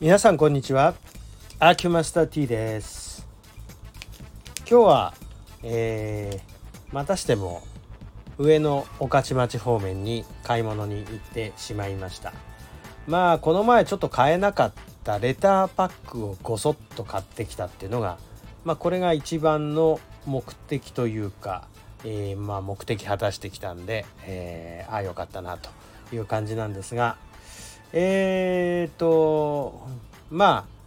皆さんこんにちは。アーキュマスター T です。今日は、えー、またしても上野御徒町方面に買い物に行ってしまいました。まあこの前ちょっと買えなかったレターパックをごそっと買ってきたっていうのがまあこれが一番の目的というか、えー、まあ目的果たしてきたんで、えー、ああよかったなという感じなんですがえーとまあ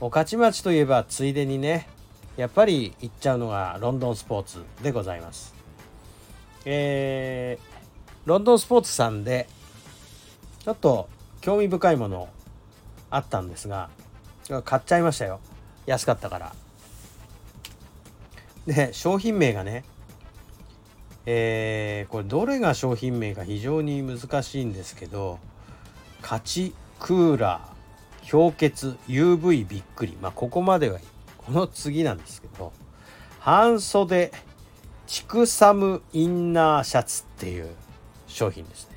御徒町といえばついでにねやっぱり行っちゃうのがロンドンスポーツでございます。えー、ロンドンスポーツさんでちょっと興味深いものあったんですが買っちゃいましたよ安かったから。で商品名がねえー、これどれが商品名か非常に難しいんですけど勝ちクーラー氷結 UV びっくり。まあここまではいいこの次なんですけど半袖チクサムインナーシャツっていう商品ですね。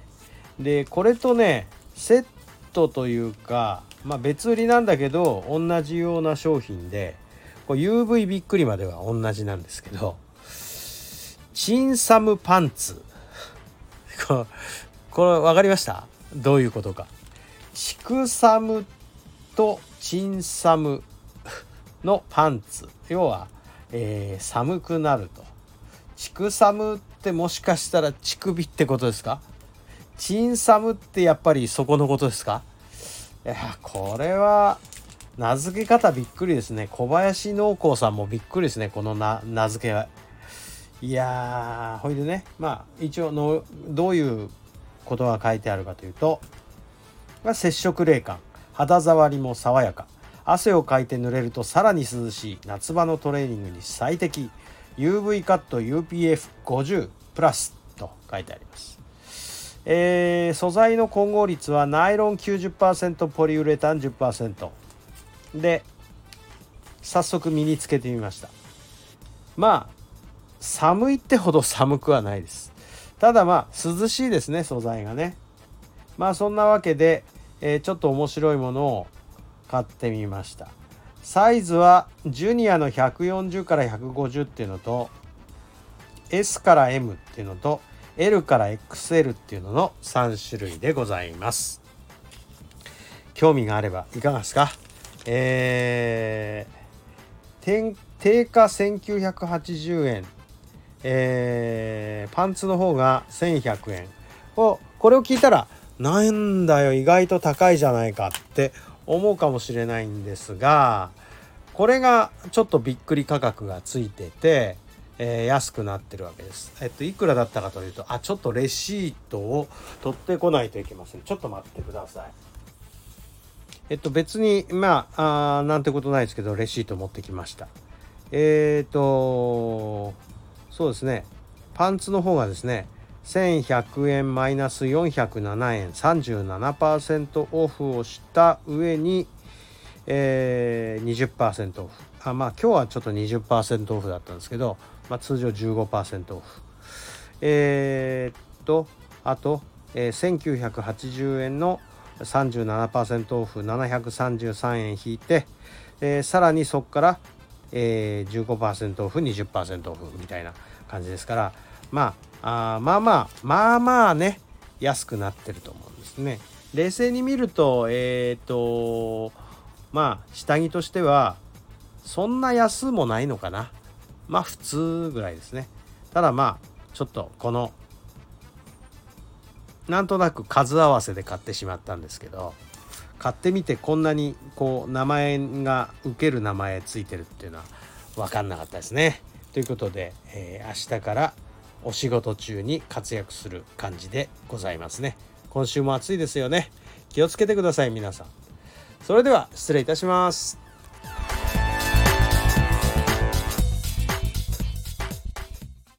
でこれとねセットというかまあ別売りなんだけど同じような商品でこれ UV びっくりまでは同じなんですけどチンサムパンツ。これ分かりました？どういうことか。チクサムとチンサムのパンツ。要は、えー、寒くなると。チクサムってもしかしたら乳首ってことですか？チンサムってやっぱりそこのことですか？いやこれは名付け方びっくりですね。小林農工さんもびっくりですね。この名付けは。いやーほいでね。まあ一応のどういうことが書いてあるかというとま接触冷感。肌触りも爽やか。汗をかいて濡れるとさらに涼しい。夏場のトレーニングに最適。UV カット UPF50 プラスと書いてあります、えー、素材の混合率はナイロン90%ポリウレタン10%で早速身につけてみました。まあ寒いってほど寒くはないです。ただまあ涼しいですね素材がね。まあそんなわけで、えー、ちょっと面白いものを買ってみました。サイズはジュニアの140から150っていうのと S から M っていうのと L から XL っていうのの3種類でございます。興味があればいかがですか？えー、定価1980円。えー、パンツの方が1100円。をこれを聞いたらなんだよ意外と高いじゃないかって思うかもしれないんですがこれがちょっとびっくり価格がついてて、えー、安くなってるわけです。えっといくらだったかというとあちょっとレシートを取ってこないといけません。ちょっと待ってください。えっと別にまああなんてことないですけどレシート持ってきました。えっ、とそうですねパンツの方がですね1100円マイナス407円37%オフをした上に、えー、20%オフ。あまあ今日はちょっと20%オフだったんですけど、まあ、通常15%オフ。えー、っとあと、えー、1980円の37%オフ733円引いて、えー、さらにそこからえー、15%オフ20%オフみたいな感じですからまああまあまあまあまあね安くなってると思うんですね。冷静に見るとえっ、ー、とまあ下着としてはそんな安もないのかなまあ普通ぐらいですね。ただまあちょっとこのなんとなく数合わせで買ってしまったんですけど買ってみてこんなにこう名前が受ける名前ついてるっていうのは分かんなかったですね。ということで、えー、明日からお仕事中に活躍する感じでございますね。今週も暑いですよね。気をつけてください皆さん。それでは失礼いたします。